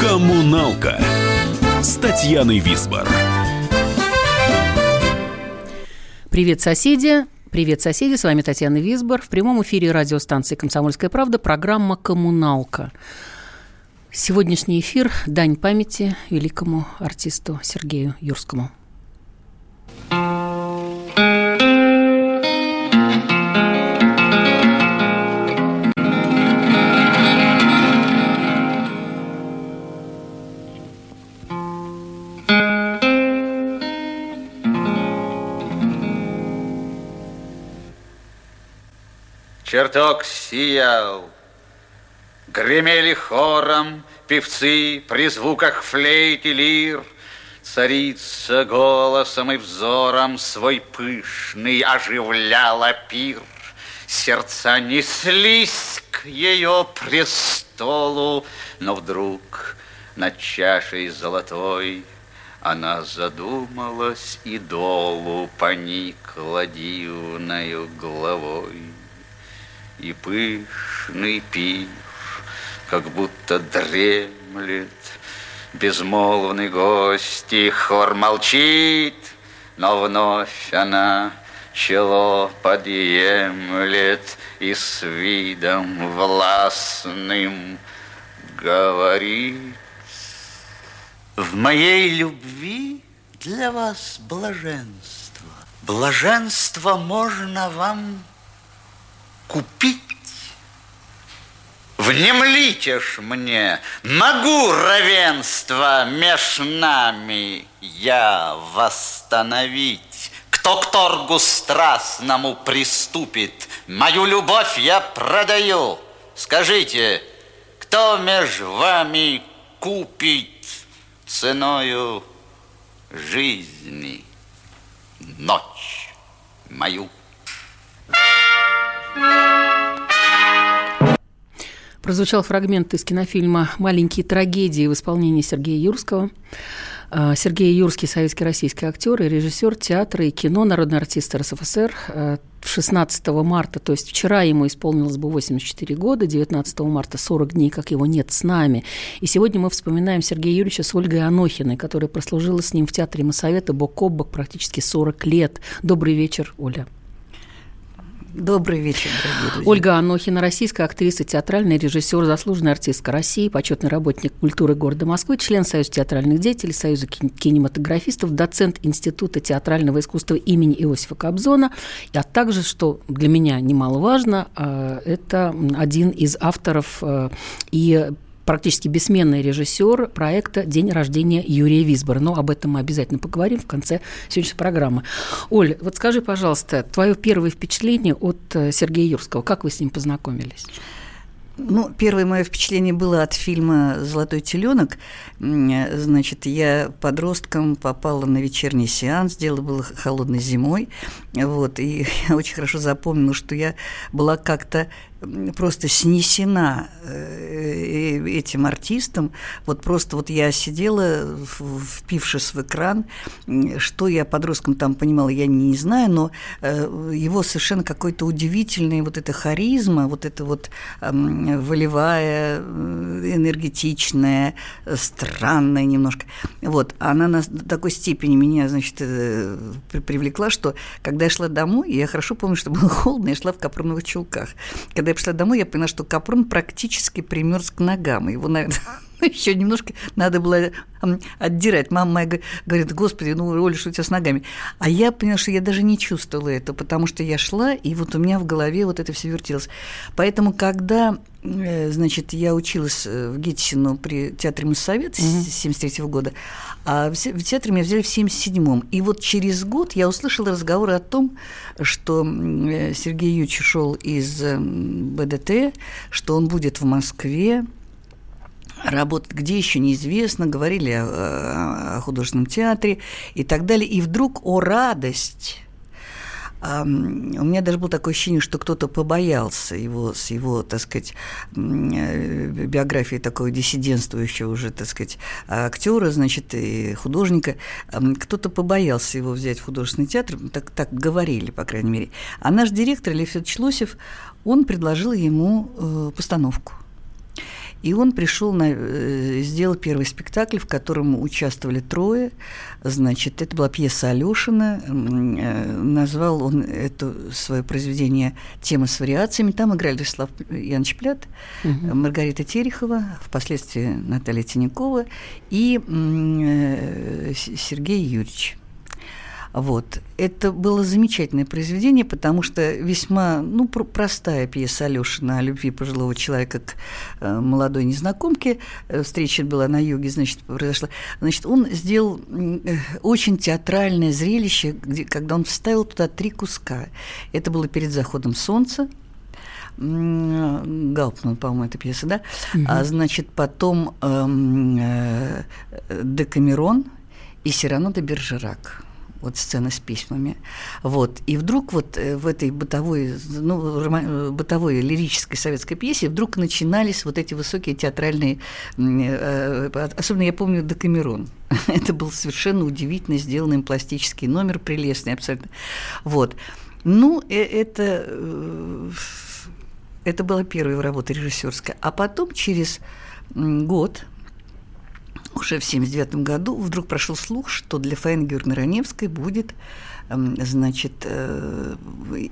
Коммуналка с Татьяной Висбор. Привет, соседи! Привет, соседи! С вами Татьяна Висбор. В прямом эфире радиостанции «Комсомольская правда» программа «Коммуналка». Сегодняшний эфир – дань памяти великому артисту Сергею Юрскому. Чертог сиял, Гремели хором певцы при звуках флейт и лир. Царица голосом и взором свой пышный оживляла пир. Сердца неслись к ее престолу, но вдруг над чашей золотой она задумалась и долу поникла дивною головой. И пышный пир как будто дремлет безмолвный гость, и хор молчит, но вновь она чело подъемлет и с видом властным говорит. В моей любви для вас блаженство. Блаженство можно вам купить Внемлите ж мне, могу равенство меж нами я восстановить. Кто к торгу страстному приступит, мою любовь я продаю. Скажите, кто меж вами купит ценою жизни ночь мою? Прозвучал фрагмент из кинофильма «Маленькие трагедии» в исполнении Сергея Юрского. А, Сергей Юрский – советский российский актер и режиссер театра и кино, народный артист РСФСР. 16 а, марта, то есть вчера ему исполнилось бы 84 года, 19 марта 40 дней, как его нет с нами. И сегодня мы вспоминаем Сергея Юрьевича с Ольгой Анохиной, которая прослужила с ним в театре Моссовета бок о бок практически 40 лет. Добрый вечер, Оля. Добрый вечер, дорогие друзья. Ольга Анохина, российская актриса, театральный режиссер, заслуженная артистка России, почетный работник культуры города Москвы, член Союза театральных деятелей, Союза кинематографистов, доцент Института театрального искусства имени Иосифа Кобзона, а также, что для меня немаловажно, э, это один из авторов э, и практически бессменный режиссер проекта «День рождения Юрия Висбора». Но об этом мы обязательно поговорим в конце сегодняшней программы. Оль, вот скажи, пожалуйста, твое первое впечатление от э, Сергея Юрского. Как вы с ним познакомились? Ну, первое мое впечатление было от фильма «Золотой теленок». Значит, я подростком попала на вечерний сеанс, дело было холодной зимой, вот, и я очень хорошо запомнила, что я была как-то просто снесена э, этим артистом. Вот просто вот я сидела, впившись в экран, что я подростком там понимала, я не знаю, но э, его совершенно какой-то удивительный вот эта харизма, вот эта вот волевая, э, энергетичная, странная немножко. Вот, она на такой степени меня, значит, привлекла, что когда я шла домой, я хорошо помню, что было холодно, я шла в капроновых чулках. Когда когда я пришла домой, я поняла, что капрон практически примерз к ногам. Его, наверное, еще немножко надо было отдирать. Мама моя говорит, господи, ну, Оля, что у тебя с ногами? А я поняла, что я даже не чувствовала это, потому что я шла, и вот у меня в голове вот это все вертелось. Поэтому, когда э, значит, я училась э, в Гетисину при театре Моссовет с 73 года, а в театре меня взяли в 77-м. И вот через год я услышала разговор о том, что э, Сергей Юрьевич ушел из БДТ, что он будет в Москве, работать где еще неизвестно, говорили о, о художественном театре и так далее. И вдруг, о радость, у меня даже было такое ощущение, что кто-то побоялся его с его, так сказать, э, биографией такого диссидентствующего уже, так сказать, актера, значит, и художника. Кто-то побоялся его взять в художественный театр, так, так говорили, по крайней мере. А наш директор Лев Лосев, он предложил ему э, постановку. И он пришел на, э, сделал первый спектакль, в котором участвовали трое. Значит, это была пьеса Алешина. Э, назвал он это свое произведение «Тема с вариациями». Там играли Вячеслав Янович Плят, угу. Маргарита Терехова, впоследствии Наталья Тинякова и э, Сергей Юрьевич. Вот. Это было замечательное произведение, потому что весьма ну, простая пьеса Алёшина о любви пожилого человека к э, молодой незнакомке. Э, встреча была на юге, значит, произошла. Значит, он сделал э, очень театральное зрелище, где, когда он вставил туда три куска. Это было перед заходом солнца, Гаупман, по-моему, эта пьеса, да? Угу. А, значит, потом эм, э, Декамерон и Сирано де Бержерак вот сцена с письмами. Вот. И вдруг вот э, в этой бытовой, ну, э, бытовой лирической советской пьесе вдруг начинались вот эти высокие театральные, э, особенно я помню Декамерон. Это был совершенно удивительно сделанный пластический номер, прелестный абсолютно. Вот. Ну, это, это была первая работа режиссерская. А потом через год уже в 1979 году вдруг прошел слух, что для Фаины Георгиевны Раневской будет значит, э,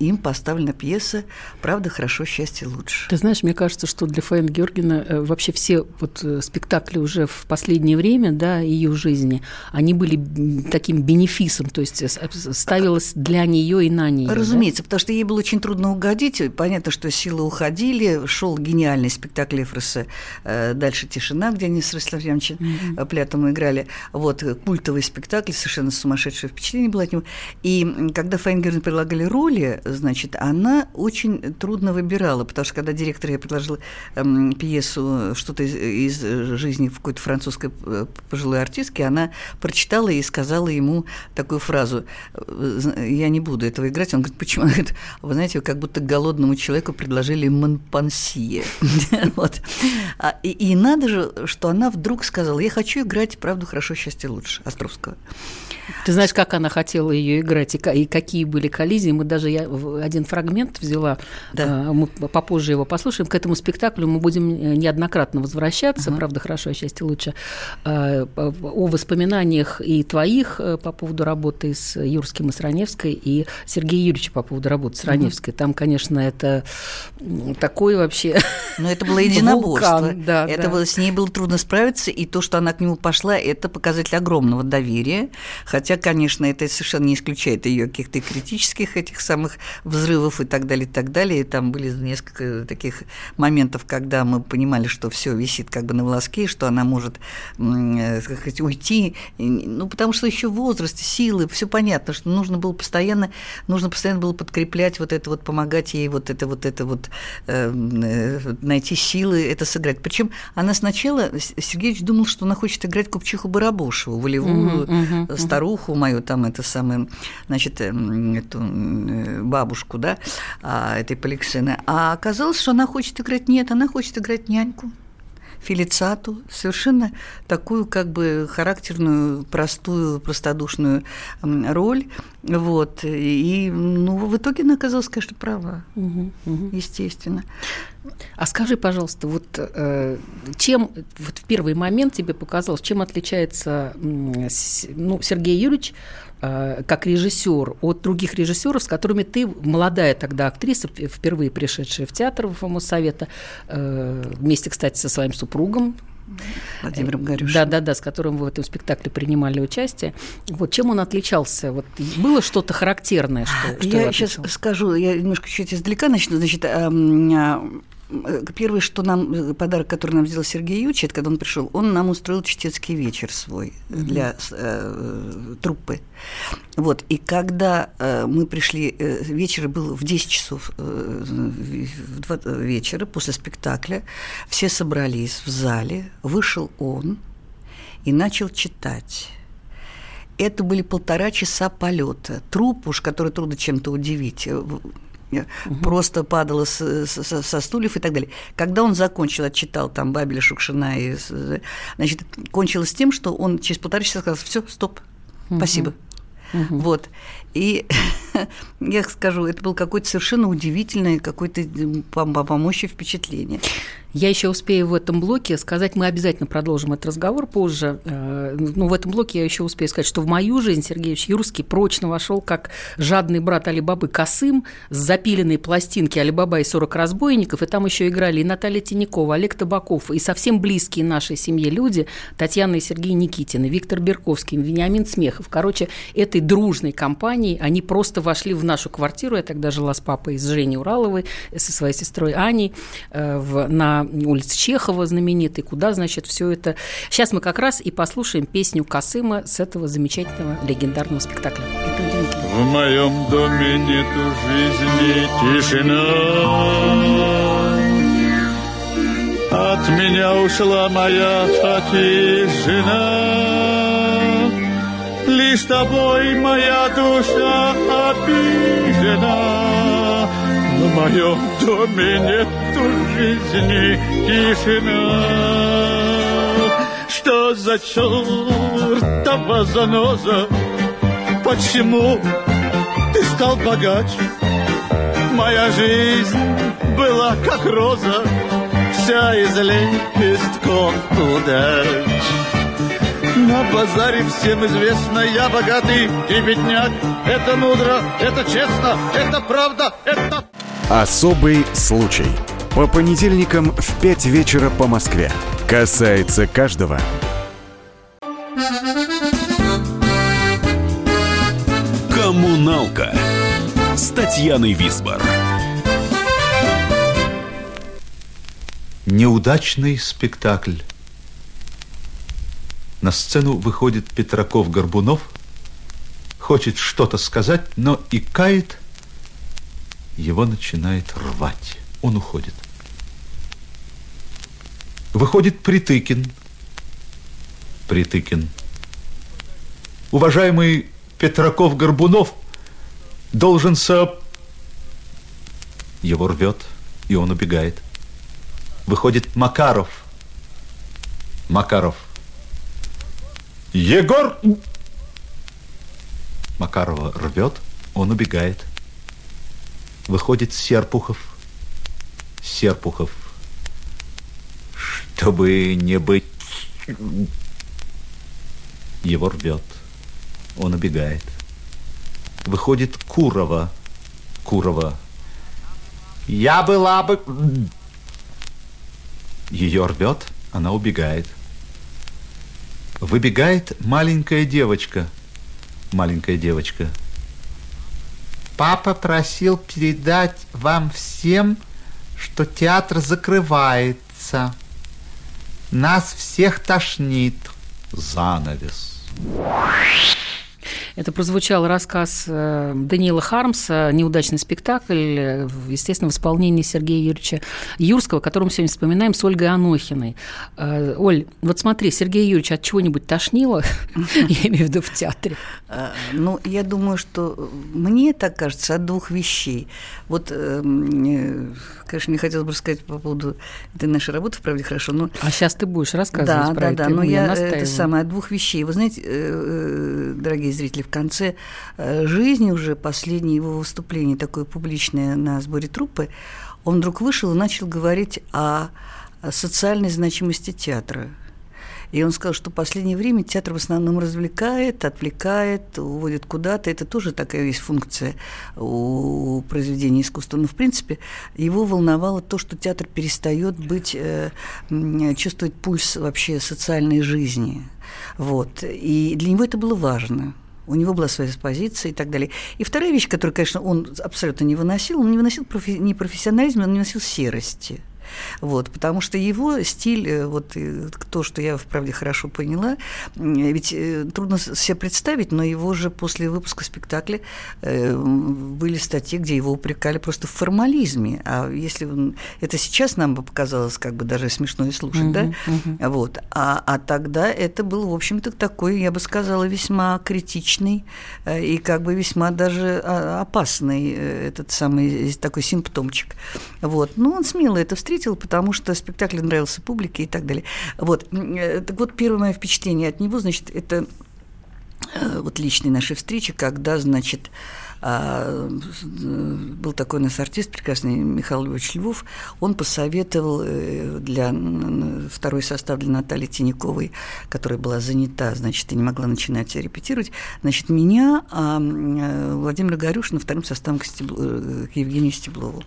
им поставлена пьеса «Правда хорошо, счастье лучше». Ты знаешь, мне кажется, что для Фаины Георгиевны э, вообще все вот э, спектакли уже в последнее время, да, ее жизни, они были таким бенефисом, то есть ставилось для нее и на нее. Разумеется, да? потому что ей было очень трудно угодить. Понятно, что силы уходили, шел гениальный спектакль Эфроса «Дальше тишина», где они с Ростиславом Ивановичем mm-hmm. Плятом играли. Вот культовый спектакль, совершенно сумасшедшее впечатление было от него. И когда Файнгерн предлагали роли, значит, она очень трудно выбирала, потому что когда директор ей предложил эм, пьесу что-то из, из жизни какой-то французской э, пожилой артистки, она прочитала и сказала ему такую фразу «Я не буду этого играть». Он говорит, почему? Она говорит, вы знаете, как будто голодному человеку предложили монпансье. А, и, и надо же, что она вдруг сказала, я хочу играть «Правду хорошо, счастье лучше» Островского. Ты знаешь, как она хотела ее играть и, и какие были коллизии. Мы даже я один фрагмент взяла, да. А, мы попозже его послушаем. К этому спектаклю мы будем э, неоднократно возвращаться, uh правда, хорошо, а счастье лучше, а, о воспоминаниях и твоих э, по поводу работы с Юрским и с Раневской, и Сергея Юрьевича по поводу работы с Раневской. uh Там, конечно, это такой вообще Но это было единоборство. Вулкан, да, это да. Было, с ней было трудно справиться, и то, что она к нему пошла, это показатель огромного доверия. Хотя, конечно, это совершенно не исключает ее каких-то критических этих самых взрывов и так далее, и так далее. И там были несколько таких моментов, когда мы понимали, что все висит как бы на волоске, что она может э, сказать, уйти. Ну, потому что еще возраст, силы, все понятно, что нужно было постоянно, нужно постоянно было подкреплять вот это вот, помогать ей вот это вот это вот э, э найти силы, это сыграть. Причем она сначала, Сергеевич думал, что она хочет играть Купчиху Барабошеву, волевую uh-huh, старуху, старуху мою, там это самое, значит, эм, эту э, бабушку, да, а, этой Поликсены. А оказалось, что она хочет играть нет, она хочет играть няньку. Фелицату, совершенно такую как бы характерную, простую, простодушную роль. Вот. И ну, в итоге она оказалась, конечно, права, угу, угу. естественно. А скажи, пожалуйста, вот э, чем вот в первый момент тебе показалось, чем отличается ну, Сергей Юрьевич э, как режиссер от других режиссеров, с которыми ты, молодая тогда актриса, впервые пришедшая в театр в Совета, э, вместе, кстати, со своим супругом, Владимиром Горюшиным. Да, да, да, с которым вы в этом спектакле принимали участие. Вот чем он отличался? Вот было что-то характерное, что, что Я сейчас скажу, я немножко чуть издалека начну. Значит, эм, Э, первое, что нам э, подарок, который нам сделал Сергей Ючи, это когда он пришел, он нам устроил чтецкий вечер свой mm-hmm. для э, труппы. Вот, и когда э, мы пришли, э, вечер был в 10 часов э, в 2 вечера после спектакля, все собрались в зале, вышел он и начал читать. Это были полтора часа полета. Труп уж, который трудно чем-то удивить угу. просто падала с, с, со стульев и так далее. Когда он закончил, отчитал там Бабеля, Шукшина, и, значит, кончилось тем, что он через полтора часа сказал, все, стоп, угу. спасибо. Угу. Вот. И я скажу, это было какое-то совершенно удивительное, какое-то по, по мощи впечатление. Я еще успею в этом блоке сказать, мы обязательно продолжим этот разговор позже. Э, ну, в этом блоке я еще успею сказать, что в мою жизнь Сергеевич Юрский прочно вошел как жадный брат Алибабы Касым с запиленной пластинки Алибаба и 40 разбойников, и там еще играли и Наталья Тинякова, Олег Табаков, и совсем близкие нашей семье люди, Татьяна и Сергей Никитины, Виктор Берковский, Вениамин Смехов. Короче, этой дружной компанией они просто вошли в нашу квартиру. Я тогда жила с папой, с Женей Ураловой, со своей сестрой Аней э, в, на улице Чехова знаменитой, куда, значит, все это. Сейчас мы как раз и послушаем песню Касыма с этого замечательного легендарного спектакля. В моем доме нету жизни тишина. От меня ушла моя жена. Лишь тобой моя душа обижена. В моем доме нету жизни тишина. Что за чертова заноза? Почему ты стал богаче? Моя жизнь была как роза, вся из лепестков удач. На базаре всем известно, я богатый и бедняк. Это мудро, это честно, это правда, это... Особый случай. По понедельникам в 5 вечера по Москве. Касается каждого. Коммуналка с Татьяной Висбор. Неудачный спектакль. На сцену выходит Петраков-Горбунов, хочет что-то сказать, но и кает – его начинает рвать. Он уходит. Выходит Притыкин. Притыкин. Уважаемый Петраков-Горбунов должен со... Его рвет, и он убегает. Выходит Макаров. Макаров. Егор! Макарова рвет, он убегает. Выходит Серпухов. Серпухов. Чтобы не быть... Его рвет. Он убегает. Выходит Курова. Курова. Я была бы... Ее рвет, она убегает. Выбегает маленькая девочка. Маленькая девочка. Папа просил передать вам всем, что театр закрывается. Нас всех тошнит. Занавес. Это прозвучал рассказ э, Даниила Хармса «Неудачный спектакль», э, естественно, в исполнении Сергея Юрьевича Юрского, которого мы сегодня вспоминаем с Ольгой Анохиной. Э, Оль, вот смотри, Сергей Юрьевич от чего-нибудь тошнило, я имею в виду в театре? Ну, я думаю, что мне так кажется от двух вещей. Вот, конечно, мне хотелось бы рассказать по поводу этой нашей работы, в правде, хорошо, но... А сейчас ты будешь рассказывать да, про да, это. Да, да, но я, это самое, от двух вещей. Вы знаете, дорогие зрители, в конце э, жизни уже, последнее его выступление такое публичное на сборе труппы, он вдруг вышел и начал говорить о социальной значимости театра. И он сказал, что в последнее время театр в основном развлекает, отвлекает, уводит куда-то. Это тоже такая есть функция у произведения искусства. Но, в принципе, его волновало то, что театр перестает быть, э, чувствовать пульс вообще социальной жизни. Вот. И для него это было важно у него была своя позиция и так далее. И вторая вещь, которую, конечно, он абсолютно не выносил, он не выносил профи- не профессионализм, он не выносил серости. Вот, потому что его стиль, э, вот то, что я, вправде, хорошо поняла, ведь э, трудно себе представить, но его же после выпуска спектакля э, были статьи, где его упрекали просто в формализме. А если он... Это сейчас нам бы показалось как бы даже смешно и слушать, uh-huh, да? Uh-huh. Вот. А, а тогда это был, в общем-то, такой, я бы сказала, весьма критичный и как бы весьма даже а, опасный этот самый такой симптомчик. Вот. Но он смело это встретил, встретил, потому что спектакль нравился публике и так далее. Вот. Э, так вот, первое мое впечатление от него, значит, это э, вот личной нашей встречи, когда, значит, а, был такой у нас артист прекрасный Михаил Львович Львов, он посоветовал э, для второй состав для Натальи Тиняковой, которая была занята, значит, и не могла начинать репетировать, значит, меня, а э, Владимира Горюшина вторым составом к, Стебл... Э, к Евгению Стеблову.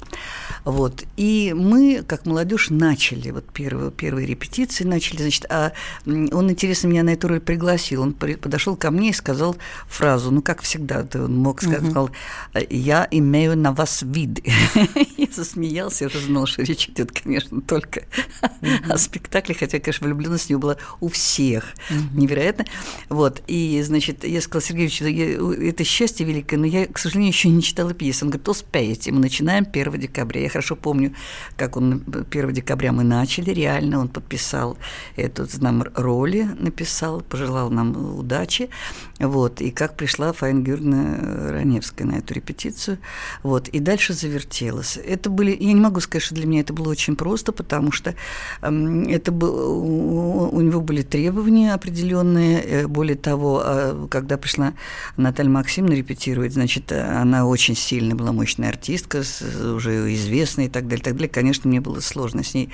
Вот. И мы, как молодежь, начали вот первые, первые репетиции, начали, значит, а он, интересно, меня на эту роль пригласил. Он подошел ко мне и сказал фразу, ну, как всегда, он мог сказать, сказал, я имею на вас вид. я засмеялся, я уже знал, что речь идет, конечно, только о спектакле, хотя, конечно, влюбленность у него была у всех. Невероятно. Вот. И, значит, я сказала, Сергеевич, это счастье великое, но я, к сожалению, еще не читала пьесу. Он говорит, успеете, мы начинаем 1 декабря. Я хорошо помню, как он 1 декабря мы начали, реально, он подписал эту нам роли, написал, пожелал нам удачи. Вот. И как пришла Фаина Георгиевна Раневская Янковской на эту репетицию. Вот, и дальше завертелось. Это были, я не могу сказать, что для меня это было очень просто, потому что э, это был, у, него были требования определенные. Э, более того, э, когда пришла Наталья Максимовна репетировать, значит, она очень сильная была, мощная артистка, уже известная и так далее, так далее. Конечно, мне было сложно с ней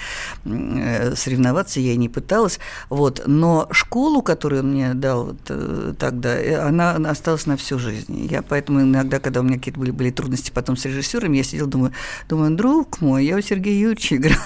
э, соревноваться, я и не пыталась. Вот, но школу, которую он мне дал вот, э, тогда, она осталась на всю жизнь. Я поэтому иногда иногда, когда у меня какие-то были, были трудности потом с режиссером, я сидела, думаю, думаю, друг мой, я у Сергея Юрьевича играл.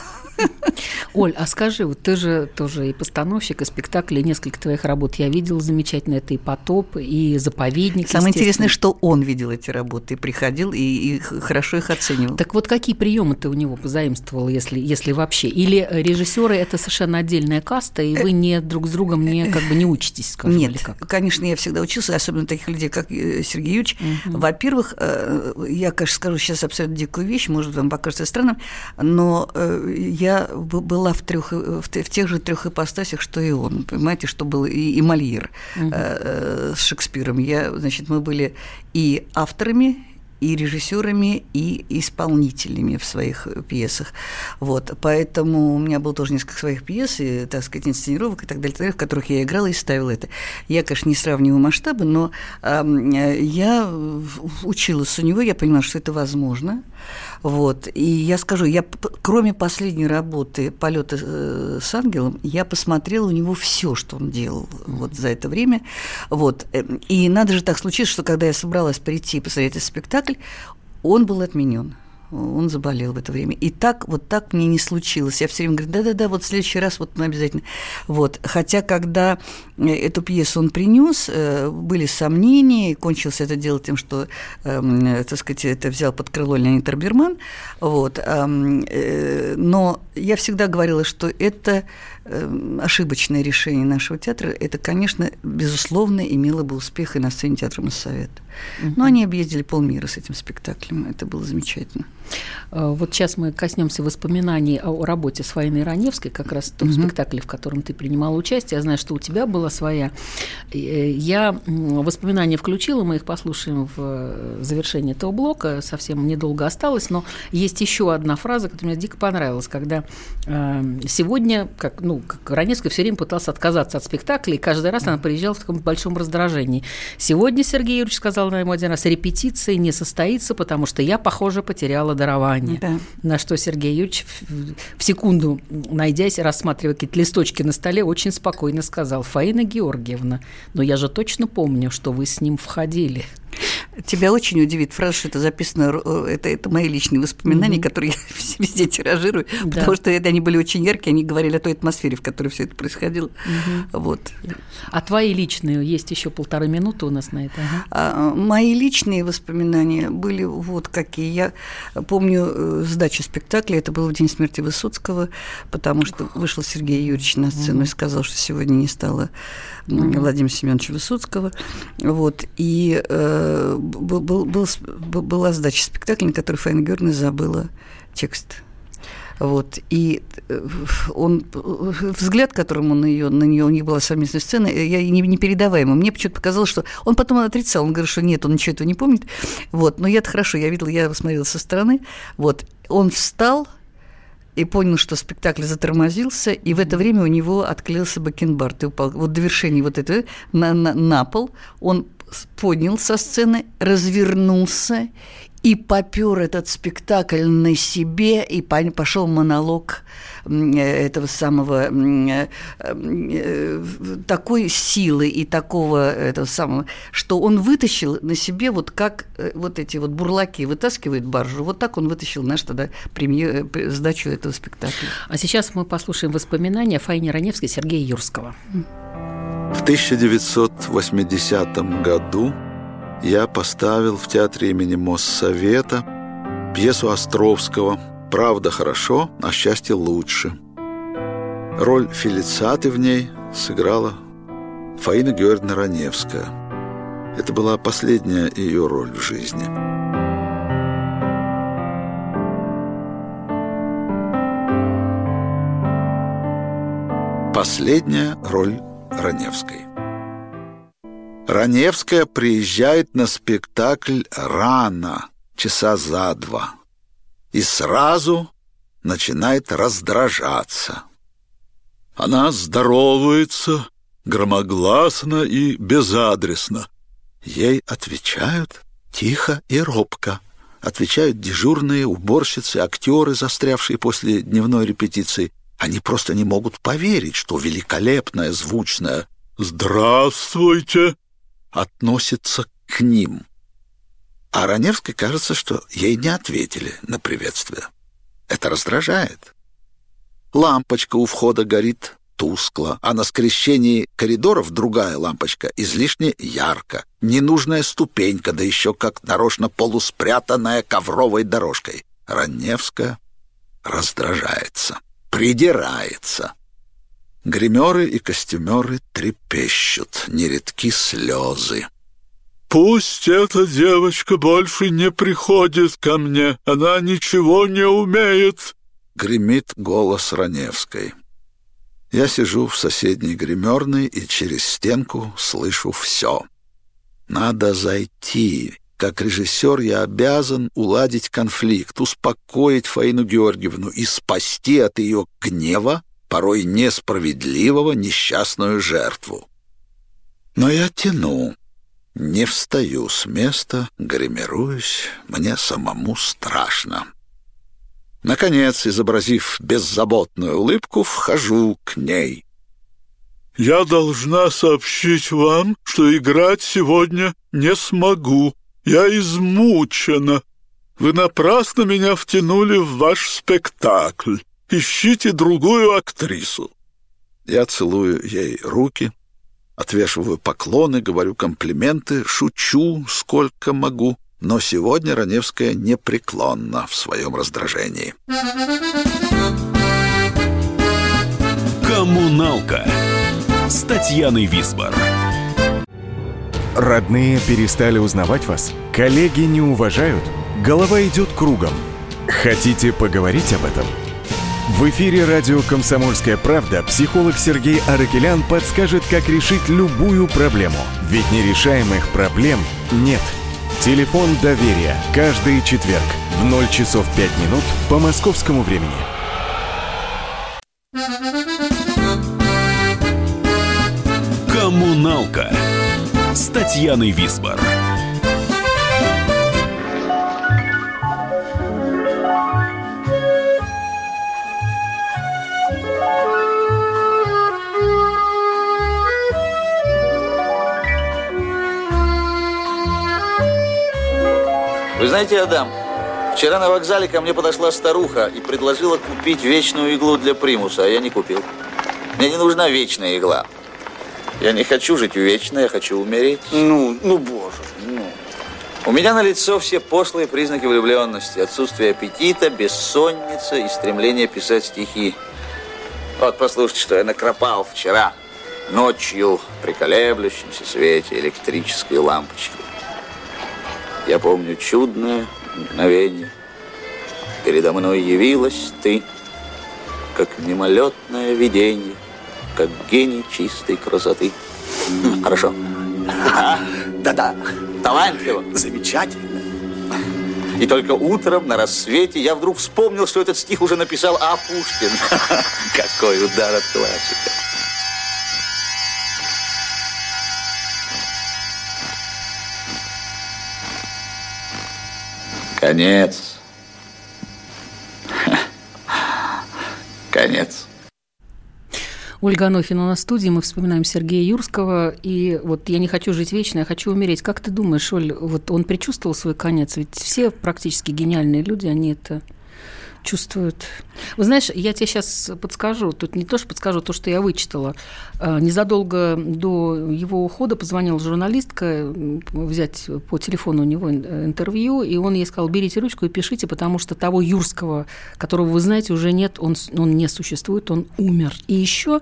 Оль, а скажи, вот ты же тоже и постановщик, и спектакль, и несколько твоих работ я видела замечательно. Это и «Потоп», и «Заповедник». Самое интересное, что он видел эти работы, приходил и, и хорошо их оценивал. Так вот, какие приемы ты у него позаимствовал, если, если вообще? Или режиссеры это совершенно отдельная каста, и вы не друг с другом не, как бы не учитесь, скажем, Нет, или как? конечно, я всегда учился, особенно таких людей, как э, Сергей Юрьевич. Угу. Во-первых, э, я, конечно, скажу сейчас абсолютно дикую вещь, может, вам покажется странным, но э, я была в, трех, в, в тех же трех ипостасях, что и он. Понимаете, что был и, и Мольер угу. э, с Шекспиром. Я, значит, мы были и авторами, и режиссерами, и исполнителями в своих пьесах. Вот. Поэтому у меня было тоже несколько своих пьес, и, так сказать, инсценировок и так далее, так далее, в которых я играла и ставила это. Я, конечно, не сравниваю масштабы, но э, я училась у него, я понимала, что это возможно. Вот. И я скажу, я кроме последней работы полета э, с ангелом, я посмотрела у него все, что он делал вот за это время. Вот. Эм, и надо же так случилось, что когда я собралась прийти и посмотреть этот спектакль, он был отменен он заболел в это время. И так, вот так мне не случилось. Я все время говорю, да-да-да, вот в следующий раз вот мы обязательно. Вот. Хотя, когда э, эту пьесу он принес, э, были сомнения, и кончилось это дело тем, что, э, так сказать, это взял под крыло Леонид Арберман. Вот. Но я всегда говорила, что это ошибочное решение нашего театра. Это, конечно, безусловно, имело бы успех и на сцене театра Моссовет. Угу. Но они объездили полмира с этим спектаклем. Это было замечательно. Э, вот сейчас мы коснемся воспоминаний о работе с Фаиной Раневской, как раз в том угу. спектакле, в котором ты принимала участие. Я знаю, что у тебя была своя. Э, я воспоминания включила, мы их послушаем в э, завершении этого блока. Совсем недолго осталось, но есть еще одна фраза, которая мне дико понравилась, когда сегодня, как, ну, как Раневская все время пыталась отказаться от спектакля, и каждый раз она приезжала в таком большом раздражении. Сегодня Сергей Юрьевич сказал на ему один раз, репетиции не состоится, потому что я, похоже, потеряла дарование. Да. На что Сергей Юрьевич в секунду, найдясь, рассматривая какие-то листочки на столе, очень спокойно сказал, Фаина Георгиевна, но я же точно помню, что вы с ним входили. Тебя очень удивит фраза, что это записано, э, это, это мои личные воспоминания, mm-hmm. которые я везде тиражирую, да. потому что это, они были очень яркие, они говорили о той атмосфере, в которой все это происходило. Mm-hmm. Вот. А твои личные, есть еще полторы минуты у нас на это. Ага. А, мои личные воспоминания были вот какие. Я помню э, сдачу спектакля, это был в день смерти Высоцкого, потому что вышел Сергей Юрьевич на сцену mm-hmm. и сказал, что сегодня не стало mm-hmm. Владимира Семеновича Высоцкого. Вот, и э, был, был, был, была сдача спектакля, на которой Фаина Георгиевна забыла текст. Вот. И э, он, взгляд, которым он ее, на нее, у них была совместная сцена, я не, непередаваемый. Мне почему-то показалось, что он потом отрицал, он говорит, что нет, он ничего этого не помнит. Вот. Но я-то хорошо, я видела, я смотрела со стороны. Вот. Он встал, и понял, что спектакль затормозился, и в это время у него отклеился бакенбард и упал. Вот до вершения вот этого на, на, на пол он поднял со сцены, развернулся и попер этот спектакль на себе, и пошел монолог этого самого э, э, такой силы и такого этого самого, что он вытащил на себе вот как э, вот эти вот бурлаки вытаскивают баржу, вот так он вытащил наш тогда премьер, сдачу этого спектакля. А сейчас мы послушаем воспоминания Фаине Раневской Сергея Юрского. В 1980 году я поставил в театре имени Моссовета пьесу Островского «Правда хорошо, а счастье лучше». Роль Фелицаты в ней сыграла Фаина Георгиевна Раневская. Это была последняя ее роль в жизни. Последняя роль Раневской. Раневская приезжает на спектакль рано, часа за два, и сразу начинает раздражаться. Она здоровается громогласно и безадресно. Ей отвечают тихо и робко. Отвечают дежурные уборщицы, актеры, застрявшие после дневной репетиции. Они просто не могут поверить, что великолепная звучная «Здравствуйте!» относится к ним. А Раневской кажется, что ей не ответили на приветствие. Это раздражает. Лампочка у входа горит тускло, а на скрещении коридоров другая лампочка излишне ярко. Ненужная ступенька, да еще как нарочно полуспрятанная ковровой дорожкой. Раневская раздражается, придирается. Гримеры и костюмеры трепещут, нередки слезы. «Пусть эта девочка больше не приходит ко мне, она ничего не умеет!» — гремит голос Раневской. Я сижу в соседней гримерной и через стенку слышу все. Надо зайти. Как режиссер я обязан уладить конфликт, успокоить Фаину Георгиевну и спасти от ее гнева порой несправедливого несчастную жертву. Но я тяну, не встаю с места, гримируюсь, мне самому страшно. Наконец, изобразив беззаботную улыбку, вхожу к ней. «Я должна сообщить вам, что играть сегодня не смогу. Я измучена. Вы напрасно меня втянули в ваш спектакль. Ищите другую актрису». Я целую ей руки, отвешиваю поклоны, говорю комплименты, шучу сколько могу, но сегодня Раневская непреклонна в своем раздражении. Коммуналка с Татьяной Висбор. Родные перестали узнавать вас? Коллеги не уважают? Голова идет кругом. Хотите поговорить об этом? В эфире радио «Комсомольская правда» психолог Сергей Аракелян подскажет, как решить любую проблему. Ведь нерешаемых проблем нет. Телефон доверия. Каждый четверг в 0 часов 5 минут по московскому времени. Коммуналка с Татьяной Висбор. Знаете, Адам, вчера на вокзале ко мне подошла старуха и предложила купить вечную иглу для примуса, а я не купил. Мне не нужна вечная игла. Я не хочу жить вечно, я хочу умереть. Ну, ну, боже, ну. У меня на лицо все пошлые признаки влюбленности. Отсутствие аппетита, бессонница и стремление писать стихи. Вот послушайте, что я накропал вчера. Ночью при колеблющемся свете электрической лампочки. Я помню чудное мгновение. Передо мной явилась ты, как мимолетное видение, как гений чистой красоты. Хорошо? Да-да. Талантливо. Замечательно. И только утром на рассвете я вдруг вспомнил, что этот стих уже написал А. Пушкин. Какой удар от классика. Конец. Конец. Ольга Анохина в студии, мы вспоминаем Сергея Юрского, и вот «Я не хочу жить вечно, я хочу умереть». Как ты думаешь, Оль, вот он предчувствовал свой конец? Ведь все практически гениальные люди, они это чувствуют. Вы знаешь, я тебе сейчас подскажу, тут не то, что подскажу, то, что я вычитала. А, незадолго до его ухода позвонила журналистка взять по телефону у него интервью, и он ей сказал, берите ручку и пишите, потому что того Юрского, которого вы знаете, уже нет, он, он не существует, он умер. И еще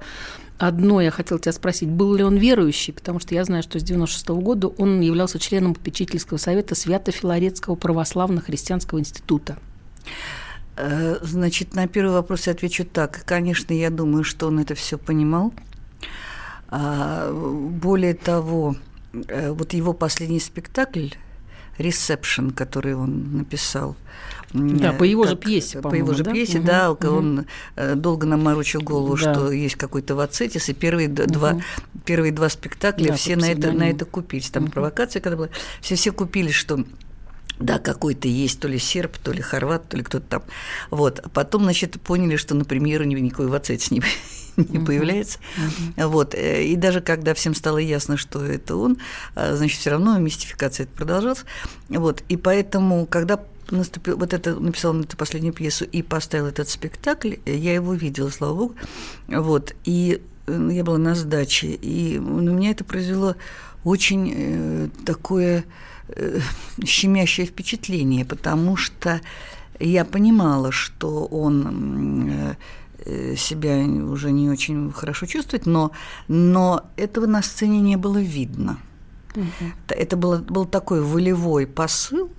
Одно я хотела тебя спросить, был ли он верующий, потому что я знаю, что с 96 -го года он являлся членом попечительского совета Свято-Филаретского православно-христианского института. Э, значит, на первый вопрос я отвечу так. Конечно, я думаю, что он это все понимал. А, более того, э, вот его последний спектакль «Ресепшн», который он написал. Да, по его как, же пьесе, по, по его же да? пьесе, угу, да, угу. он долго нам морочил голову, да. что есть какой-то вацетис, и первые угу. два первые два спектакля да, все на это на это купились. Там угу. провокация, когда была, все все купили, что да, какой-то есть, то ли серб, то ли хорват, то ли кто-то там. Вот. А потом, значит, поняли, что на премьеру никакой Вацетис не, не появляется. Uh-huh. Вот. И даже когда всем стало ясно, что это он, а, значит, все равно мистификация это продолжалась. Вот. И поэтому, когда наступил, вот это написал эту последнюю пьесу и поставил этот спектакль, я его видела, слава богу. Вот. И э, я была на сдаче, и на меня это произвело очень э, такое щемящее впечатление, потому что я понимала, что он э, себя уже не очень хорошо чувствует, но, но этого на сцене не было видно. Угу. Это было, был такой волевой посыл,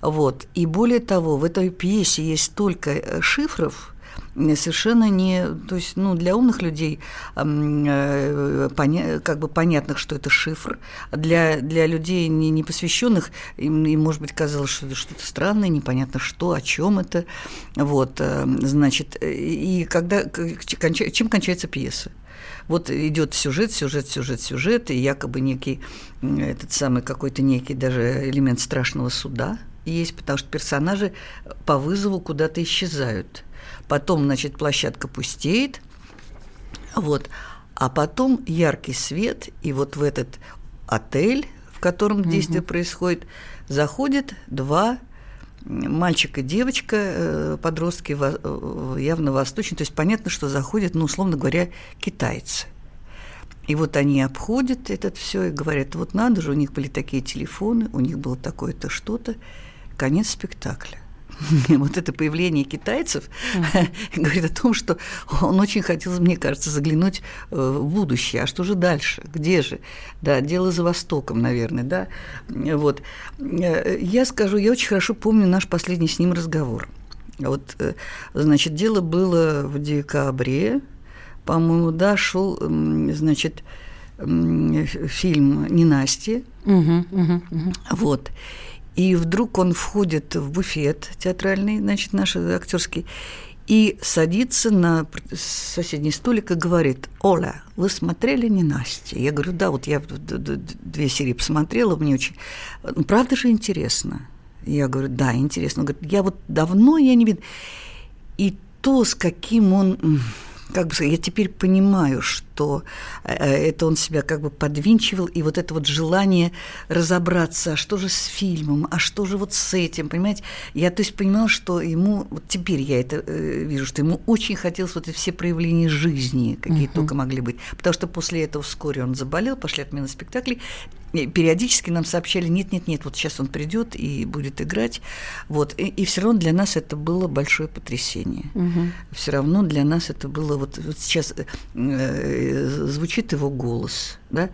вот. И более того, в этой пьесе есть столько э, шифров, совершенно не, то есть, ну, для умных людей э, поня, как бы понятно, что это шифр, для, для людей не, не посвященных им, им, может быть, казалось, что это что-то странное, непонятно что, о чем это, вот, э, значит, и когда, чем кончается пьеса? вот идет сюжет, сюжет, сюжет, сюжет, и якобы некий этот самый какой-то некий даже элемент страшного суда есть, потому что персонажи по вызову куда-то исчезают. Потом, значит, площадка пустеет, вот, а потом яркий свет, и вот в этот отель, в котором угу. действие происходит, заходят два мальчик и девочка, э, подростки э, явно восточные, то есть понятно, что заходят, ну, условно говоря, китайцы. И вот они обходят это все и говорят, вот надо же, у них были такие телефоны, у них было такое-то что-то. Конец спектакля. вот это появление китайцев говорит о том, что он очень хотел, мне кажется, заглянуть э, в будущее. А что же дальше? Где же? Да, дело за Востоком, наверное, да. Вот. Э, я скажу, я очень хорошо помню наш последний с ним разговор. Вот, э, значит, дело было в декабре, по-моему, да, шел, значит, фильм «Ненастье». Угу, угу, угу. Вот. И вдруг он входит в буфет театральный, значит, наш актерский, и садится на соседний столик и говорит, Оля, вы смотрели «Не Настя»? Я говорю, да, вот я две серии посмотрела, мне очень... Ну, правда же интересно? Я говорю, да, интересно. Он говорит, я вот давно я не видел. И то, с каким он как бы сказать, я теперь понимаю, что э, это он себя как бы подвинчивал, и вот это вот желание разобраться, а что же с фильмом, а что же вот с этим, понимаете? Я то есть понимала, что ему, вот теперь я это э, вижу, что ему очень хотелось вот эти все проявления жизни, какие uh-huh. только могли быть, потому что после этого вскоре он заболел, пошли отмены спектаклей, периодически нам сообщали, нет, нет, нет, вот сейчас он придет и будет играть, вот, и, и все равно для нас это было большое потрясение. Угу. Все равно для нас это было вот, вот сейчас э, звучит его голос, да,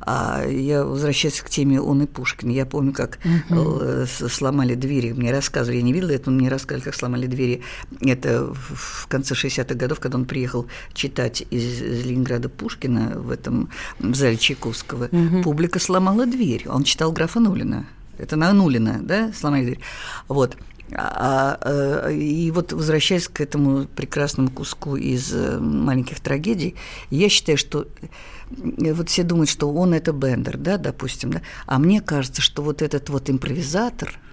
а я возвращаюсь к теме он и Пушкин. Я помню, как угу. сломали двери, мне рассказывали, я не видела это, но мне рассказывали, как сломали двери. Это в конце 60-х годов, когда он приехал читать из, из Ленинграда Пушкина в этом в зале Чайковского, угу. публика сломала дверь. Он читал графа Нулина. Это Нанулина, да, «Сломай дверь». Вот. А, а, и вот возвращаясь к этому прекрасному куску из э, маленьких трагедий, я считаю, что э, вот все думают, что он это Бендер, да, допустим, да, а мне кажется, что вот этот вот импровизатор –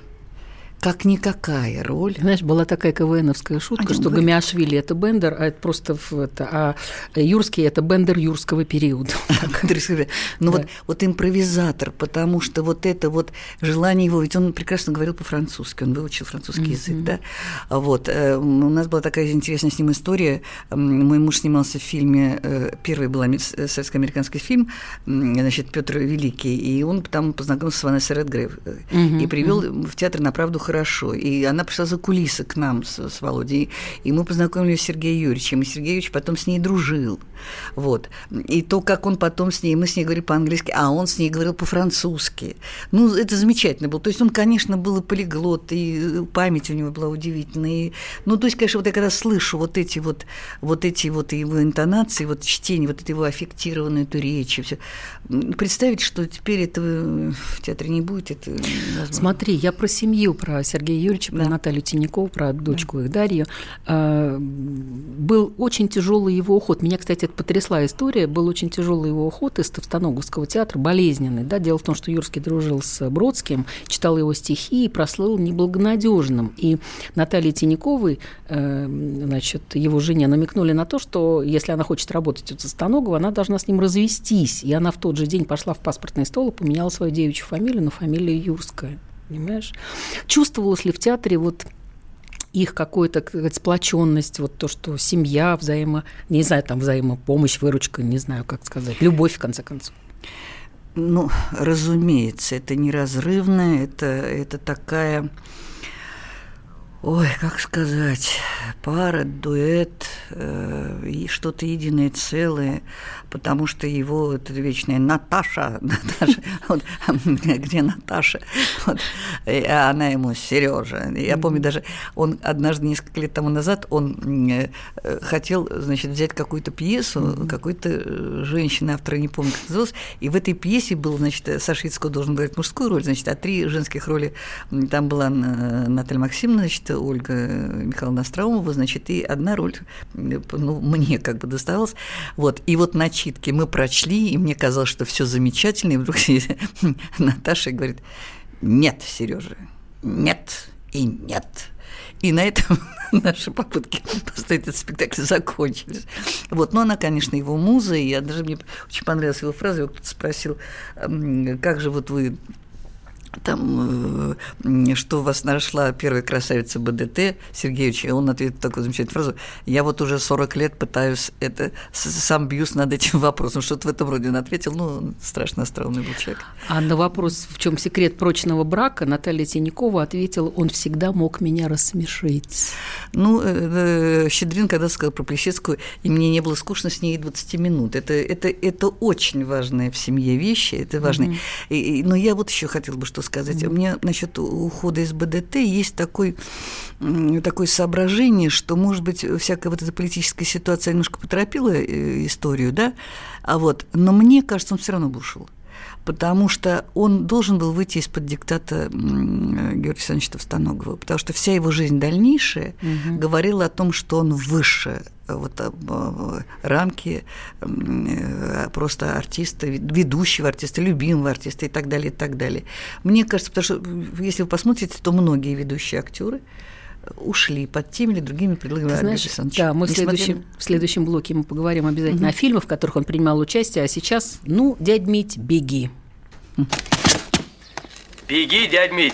как никакая роль. Знаешь, была такая КВНовская шутка, Они что были... Гамиашвили – это Бендер, а это просто это, а Юрский – это Бендер юрского периода. Ну вот, вот импровизатор, потому что вот это вот желание его, ведь он прекрасно говорил по-французски, он выучил французский язык, да. Вот э, у нас была такая интересная с ним история. Мой муж снимался в фильме, э, первый был советско-американский фильм, значит, Петр Великий, и он там познакомился с Ванессой Редгрейв и привел в театр на правду хорошо. И она пришла за кулисы к нам с, с Володей, и мы познакомились с Сергеем Юрьевичем, и Сергей Юрьевич потом с ней дружил. Вот. И то, как он потом с ней, мы с ней говорили по-английски, а он с ней говорил по-французски. Ну, это замечательно было. То есть он, конечно, был и полиглот, и память у него была удивительная. И, ну, то есть, конечно, вот я когда слышу вот эти вот, вот эти вот его интонации, вот чтение, вот это его аффектированную эту речь, все. представить, что теперь этого в театре не будет, это невозможно. Смотри, я про семью, про Сергея Юрьевича, про да. Наталью Тинякова, про дочку да. их Дарью. А, был очень тяжелый его уход. Меня, кстати, это потрясла история. Был очень тяжелый его уход из Товстоноговского театра, болезненный. Да? Дело в том, что Юрский дружил с Бродским, читал его стихи и прослыл неблагонадежным. И Наталье Тиняковой, э, значит, его жене намекнули на то, что если она хочет работать у Товстоногова, она должна с ним развестись. И она в тот же день пошла в паспортный стол и поменяла свою девичью фамилию на фамилию Юрская понимаешь? Чувствовалось ли в театре вот их какую-то сплоченность, вот то, что семья, взаимо, не знаю, там взаимопомощь, выручка, не знаю, как сказать, любовь, в конце концов. Ну, разумеется, это неразрывно, это, это такая Ой, как сказать, пара, дуэт, э, и что-то единое целое, потому что его это вечная Наташа, Наташа, вот, где Наташа, вот, и она ему Сережа. Я помню даже, он однажды несколько лет тому назад он э, хотел, значит, взять какую-то пьесу, какой-то э, женщины, автора не помню, как называлась, и в этой пьесе был, значит, Саша Ицко должен играть мужскую роль, значит, а три женских роли, там была Наталья Максимовна, значит, Ольга Михайловна Остроумова, значит, и одна роль, ну, мне как бы досталась. Вот. И вот начитки мы прочли, и мне казалось, что все замечательно, и вдруг Наташа говорит, нет, Сережа, нет и нет. И на этом наши попытки поставить этот спектакль закончились. Вот. Но она, конечно, его муза, и я даже мне очень понравилась его фраза, его кто-то спросил, как же вот вы там, э, что вас нашла первая красавица БДТ Сергеевич, и он ответил такую замечательную фразу, я вот уже 40 лет пытаюсь это, сам бьюсь над этим вопросом, что-то в этом роде он ответил, ну, страшно остроумный был человек. А на вопрос, в чем секрет прочного брака, Наталья Тинякова ответила, он всегда мог меня рассмешить. Ну, э, э, Щедрин, когда сказал про Плещецкую, и мне не было скучно с ней 20 минут, это, это, это очень важная в семье вещи, это важно. Mm-hmm. И, но я вот еще хотела бы что сказать. Mm-hmm. У меня насчет ухода из БДТ есть такой, такое соображение, что, может быть, всякая вот эта политическая ситуация немножко поторопила э, историю, да, а вот, но мне кажется, он все равно бы ушел потому что он должен был выйти из-под диктата Георгия Александровича Товстоногова, потому что вся его жизнь дальнейшая угу. говорила о том, что он выше вот, рамки э, просто артиста, ведущего артиста, любимого артиста и так далее, и так далее. Мне кажется, потому что если вы посмотрите, то многие ведущие актеры ушли под теми или другими предлагами знаешь, Да, мы в следующем, в следующем блоке мы поговорим обязательно угу. о фильмах, в которых он принимал участие, а сейчас, ну, дядь Мить, беги. Беги, дядь Мить!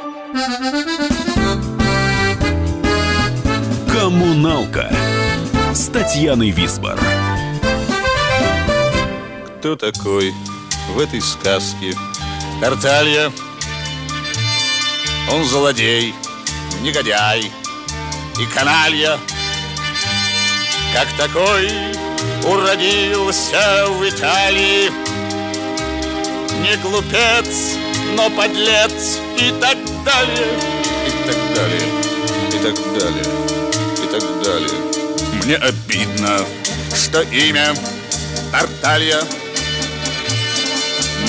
Коммуналка с Татьяной Висбор. Кто такой в этой сказке? Тарталья. Он злодей, негодяй и каналья. Как такой уродился в Италии Не глупец, но подлец и так далее. И так далее, и так далее, и так далее. Мне обидно, что имя Тарталья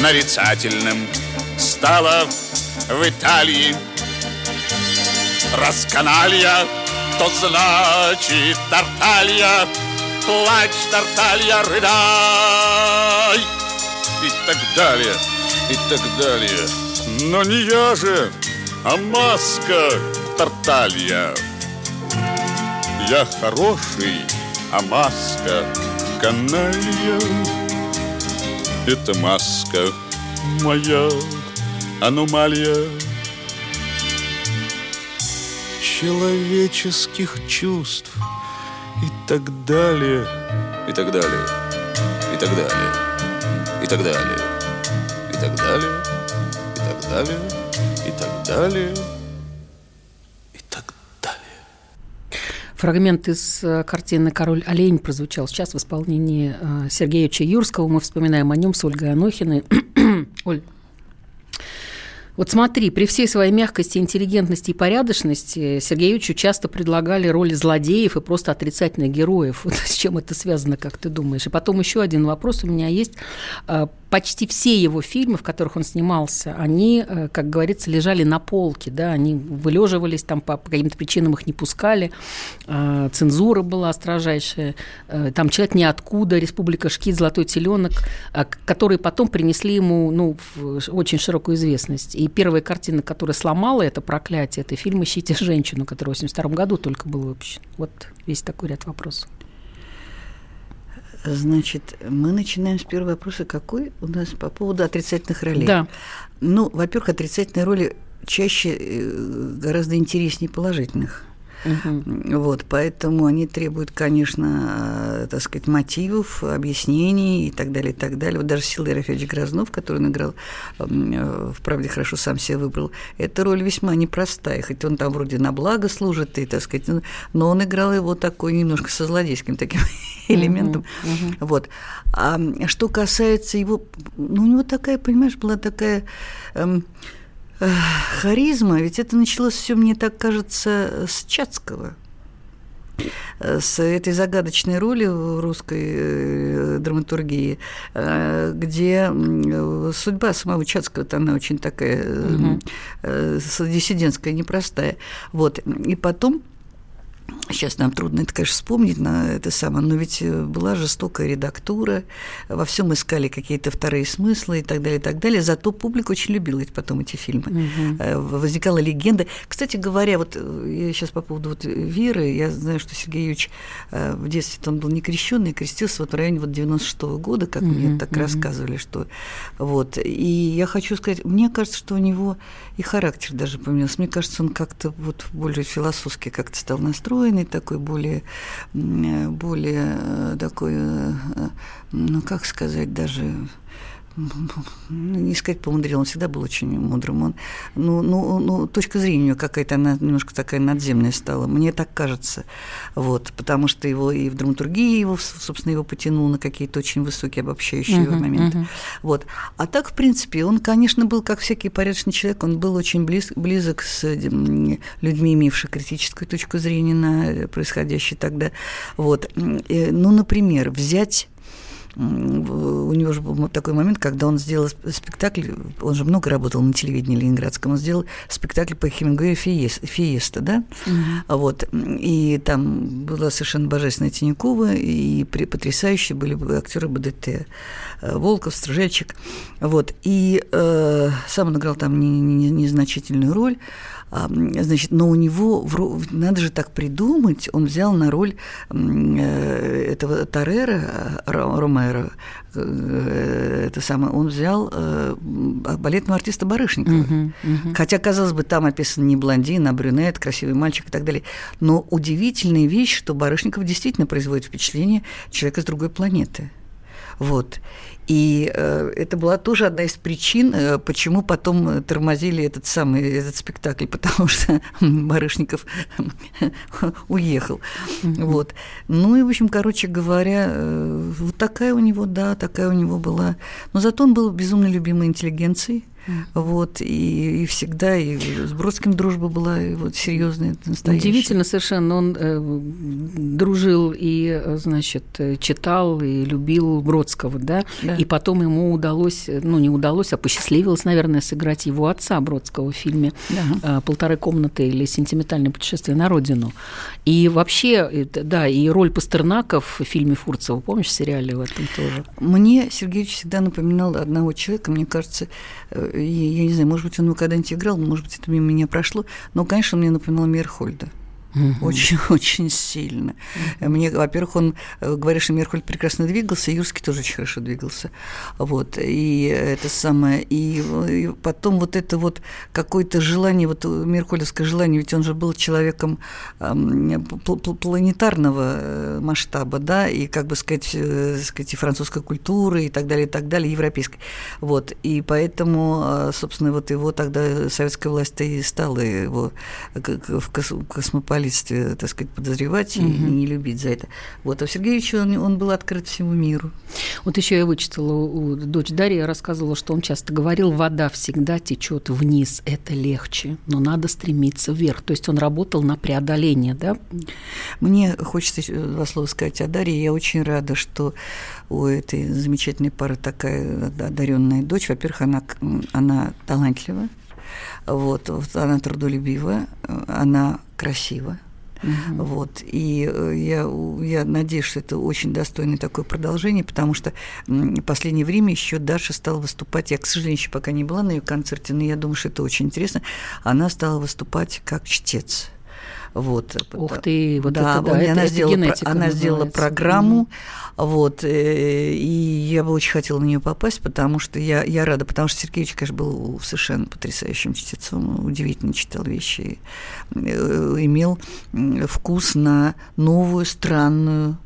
Нарицательным стало в Италии. Расканалья то значит Тарталья, плачь, Тарталья, рыдай. И так далее, и так далее. Но не я же, а маска Тарталья. Я хороший, а маска каналья. Это маска моя аномалия человеческих чувств и так далее, и так далее, и так далее, и так далее, так далее, и так далее, и так далее, и так далее. Фрагмент из э, картины «Король олень» прозвучал сейчас в исполнении э, Сергея Чаюрского. Мы вспоминаем о нем с Ольгой Анохиной. Оль, вот смотри, при всей своей мягкости, интеллигентности и порядочности Сергеевичу часто предлагали роли злодеев и просто отрицательных героев. Вот с чем это связано, как ты думаешь? И потом еще один вопрос у меня есть. Почти все его фильмы, в которых он снимался, они, э, как говорится, лежали на полке, да, они вылеживались, там по каким-то причинам их не пускали, а, цензура была строжайшая, э, там «Человек ниоткуда», «Республика Шкит», «Золотой теленок», а, которые потом принесли ему ну, очень широкую известность. И первая картина, которая сломала это проклятие, это фильм «Ищите женщину», который в 1982 году только был выпущен. Вот весь такой ряд вопросов. Значит, мы начинаем с первого вопроса, какой у нас по поводу отрицательных ролей. Да. Ну, во-первых, отрицательные роли чаще э, гораздо интереснее положительных. Угу. Вот, поэтому они требуют, конечно, э, так сказать, мотивов, объяснений и так далее, и так далее. Вот даже Силы Ерофеевич Грознов, который он играл, э, в «Правде хорошо сам себя выбрал», эта роль весьма непростая, хоть он там вроде на благо служит, и, так сказать, но он играл его такой немножко со злодейским таким элементом. Uh-huh. Вот. А что касается его, ну, у него такая, понимаешь, была такая... Эм, харизма, ведь это началось все, мне так кажется, с Чацкого с этой загадочной роли в русской э, драматургии, э, где судьба самого Чацкого, она очень такая угу. диссидентская, непростая. Вот. И потом Сейчас нам трудно это, конечно, вспомнить, на это самое, но ведь э, была жестокая редактура, во всем искали какие-то вторые смыслы и так далее, и так далее. Зато публика очень любила эти, потом эти фильмы. Угу. Возникала легенда. Кстати говоря, вот э, я сейчас по поводу вот веры, я знаю, что Сергей Юрьевич в детстве он был не крещенный, крестился вот в районе вот 96-го года, как угу, мне так угу. рассказывали, что вот. И я хочу сказать, мне кажется, что у него и характер даже поменялся. Мне кажется, он как-то вот более философски как-то стал настроенный, такой более, более э, такой, э, ну как сказать, даже не сказать помудрил, он всегда был очень мудрым. Он, ну, ну, ну, точка зрения у него какая-то, она немножко такая надземная стала. Мне так кажется. Вот, потому что его и в драматургии его, собственно, его потянул на какие-то очень высокие обобщающие uh-huh, моменты. Uh-huh. Вот. А так, в принципе, он, конечно, был, как всякий порядочный человек, он был очень близ, близок с людьми, имевшими критическую точку зрения на происходящее тогда. Вот. Ну, например, взять у него же был такой момент, когда он сделал спектакль, он же много работал на телевидении ленинградском, он сделал спектакль по Хемингуэю «Фиеста», да? Угу. Вот. И там была совершенно божественная Тинякова, и потрясающие были актеры БДТ. Э, Волков, Стружечек. Вот. И э, сам он играл там незначительную не, не роль. Значит, но у него, надо же так придумать, он взял на роль э, этого Тарера, Ромеро, э, это самое, он взял э, балетного артиста Барышникова. Uh-huh, uh-huh. Хотя, казалось бы, там описан не блондин, а брюнет, красивый мальчик и так далее. Но удивительная вещь, что Барышников действительно производит впечатление человека с другой планеты. Вот. И э, это была тоже одна из причин, э, почему потом тормозили этот самый этот спектакль, потому что Барышников уехал. Вот. Ну и, в общем, короче говоря, э, вот такая у него, да, такая у него была. Но зато он был безумно любимой интеллигенцией. Вот, и, и всегда и с Бродским дружба была и вот серьезная, настоящая. Удивительно совершенно, он э, дружил и, значит, читал и любил Бродского, да? да, и потом ему удалось, ну, не удалось, а посчастливилось, наверное, сыграть его отца Бродского в фильме да. «Полторы комнаты» или «Сентиментальное путешествие на родину». И вообще, да, и роль Пастернака в фильме Фурцева, помнишь, в сериале в этом тоже? Мне Сергеевич всегда напоминал одного человека, мне кажется, э, я, не знаю, может быть, он его когда-нибудь играл, может быть, это мимо меня прошло, но, конечно, он мне напоминал Мирхольда. Очень-очень сильно. Мне, во-первых, он э, говорит, что Мерхольд прекрасно двигался, и Юрский тоже очень хорошо двигался. Вот. И это самое. И, и потом вот это вот какое-то желание, вот Мерхольдовское желание, ведь он же был человеком планетарного э, масштаба, да, и, как бы сказать, э, сказать, и французской культуры, и так далее, и так далее, европейской. Вот. И поэтому, собственно, вот его тогда советская власть и стала его в космополитизме космополитстве, так сказать, подозревать угу. и не любить за это. Вот, а Сергеевич, он, он был открыт всему миру. Вот еще я вычитала у дочь Дарья рассказывала, что он часто говорил, вода всегда течет вниз, это легче, но надо стремиться вверх. То есть он работал на преодоление, да? Мне хочется два слова сказать о Дарье. Я очень рада, что у этой замечательной пары такая одаренная дочь. Во-первых, она, она талантлива, вот, она трудолюбива, она красива. Угу. Вот. И э, я, я надеюсь, что это очень достойное такое продолжение, потому что в последнее время еще Даша стала выступать. Я, к сожалению, еще пока не была на ее концерте, но я думаю, что это очень интересно. Она стала выступать как чтец. Вот. Ух ты, вот да, это, да, это, она это сделала, она сделала программу, mm. вот, э, и я бы очень хотела на нее попасть, потому что я, я рада, потому что Сергеевич, конечно, был совершенно потрясающим чтецом, удивительно читал вещи, э, имел вкус на новую, странную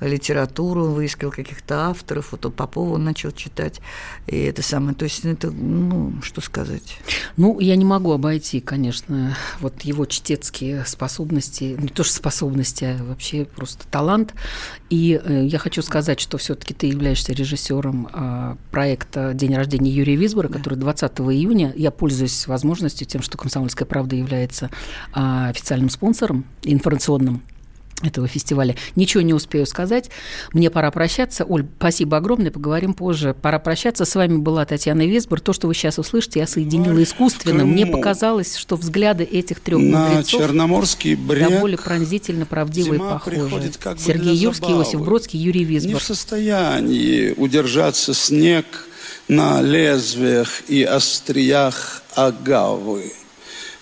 литературу, выискал каких-то авторов, вот Попова он начал читать, и это самое, то есть это, ну, что сказать. Ну, я не могу обойти, конечно, вот его чтецкие способности, не то что способности, а вообще просто талант, и э, я хочу сказать, что все таки ты являешься режиссером а, проекта «День рождения Юрия Висбора», да. который 20 июня, я пользуюсь возможностью тем, что «Комсомольская правда» является а, официальным спонсором информационным этого фестиваля. Ничего не успею сказать. Мне пора прощаться. Оль, спасибо огромное. Поговорим позже. Пора прощаться. С вами была Татьяна Весбор. То, что вы сейчас услышите, я соединила искусственно. Мне показалось, что взгляды этих трех на Черноморский брег до более пронзительно правдивые и похожи. Как Сергей Юрский, Иосиф Бродский, Юрий Висбор. Не в состоянии удержаться снег на лезвиях и остриях агавы.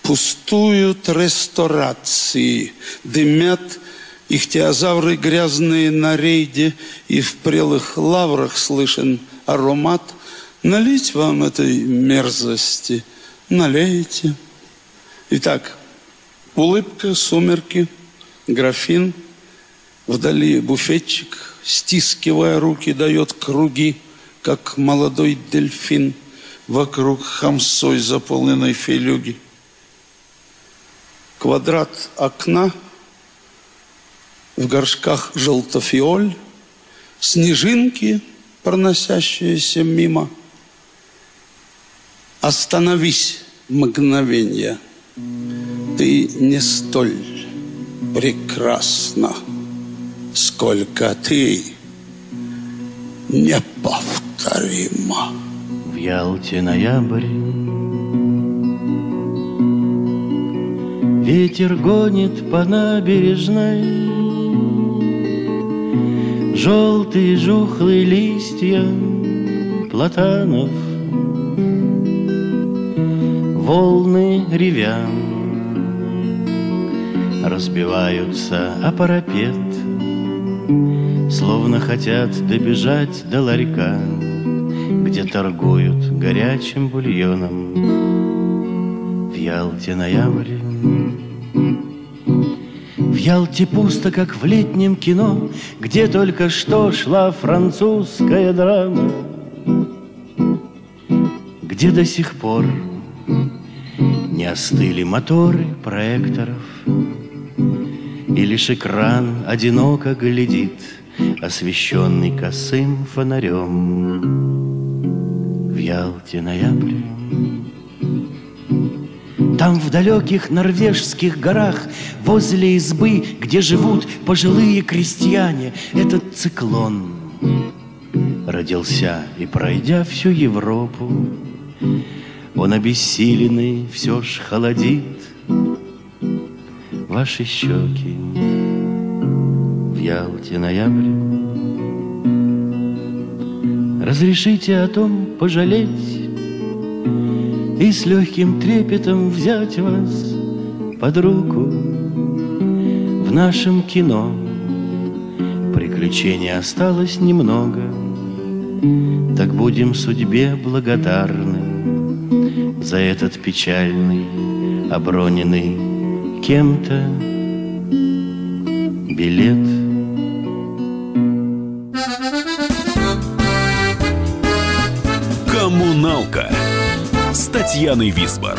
Пустуют ресторации, дымят Ихтиозавры грязные на рейде, и в прелых лаврах слышен аромат. Налить вам этой мерзости, налейте. Итак, улыбка, сумерки, графин, вдали буфетчик, стискивая руки, дает круги, как молодой дельфин вокруг хамсой заполненной филюги. Квадрат окна, в горшках желтофиоль, снежинки, проносящиеся мимо. Остановись мгновение, ты не столь прекрасна, сколько ты неповторима. В Ялте ноябрь Ветер гонит по набережной Желтые жухлые листья платанов. Волны ревя Разбиваются о парапет Словно хотят добежать до ларька Где торгуют горячим бульоном. В Ялте ноябрь в Ялте пусто, как в летнем кино, Где только что шла французская драма, Где до сих пор не остыли моторы проекторов, И лишь экран одиноко глядит, Освещенный косым фонарем. В Ялте ноябрь. Там в далеких норвежских горах, возле избы, где живут пожилые крестьяне, этот циклон родился и, пройдя всю Европу, он обессиленный все ж холодит. Ваши щеки в Ялте ноябрь. Разрешите о том пожалеть и с легким трепетом взять вас под руку нашем кино. Приключений осталось немного, так будем судьбе благодарны за этот печальный, оброненный кем-то билет. Коммуналка с Татьяной Висбор.